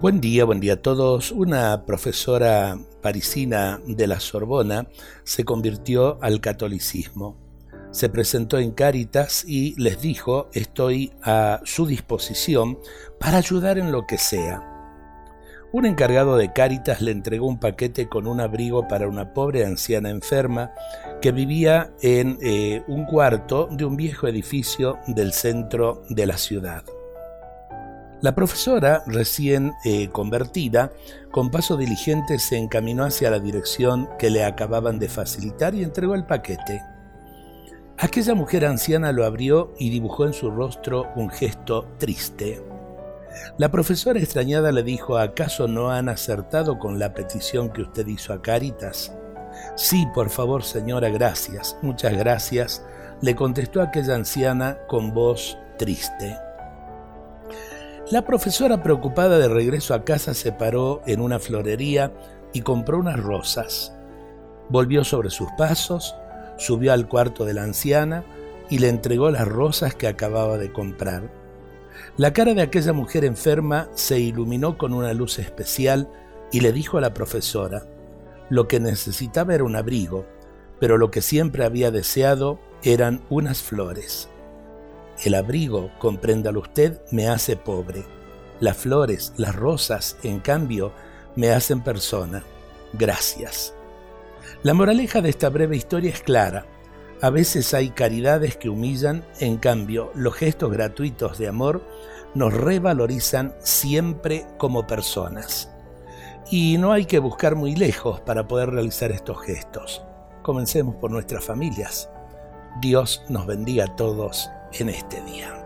Buen día, buen día a todos. Una profesora parisina de la Sorbona se convirtió al catolicismo. Se presentó en Cáritas y les dijo, estoy a su disposición para ayudar en lo que sea. Un encargado de Cáritas le entregó un paquete con un abrigo para una pobre anciana enferma que vivía en eh, un cuarto de un viejo edificio del centro de la ciudad. La profesora, recién eh, convertida, con paso diligente se encaminó hacia la dirección que le acababan de facilitar y entregó el paquete. Aquella mujer anciana lo abrió y dibujó en su rostro un gesto triste. La profesora extrañada le dijo, ¿acaso no han acertado con la petición que usted hizo a Caritas? Sí, por favor, señora, gracias, muchas gracias, le contestó aquella anciana con voz triste. La profesora preocupada de regreso a casa se paró en una florería y compró unas rosas. Volvió sobre sus pasos, subió al cuarto de la anciana y le entregó las rosas que acababa de comprar. La cara de aquella mujer enferma se iluminó con una luz especial y le dijo a la profesora, lo que necesitaba era un abrigo, pero lo que siempre había deseado eran unas flores. El abrigo, compréndalo usted, me hace pobre. Las flores, las rosas, en cambio, me hacen persona. Gracias. La moraleja de esta breve historia es clara. A veces hay caridades que humillan, en cambio, los gestos gratuitos de amor nos revalorizan siempre como personas. Y no hay que buscar muy lejos para poder realizar estos gestos. Comencemos por nuestras familias. Dios nos bendiga a todos en este día.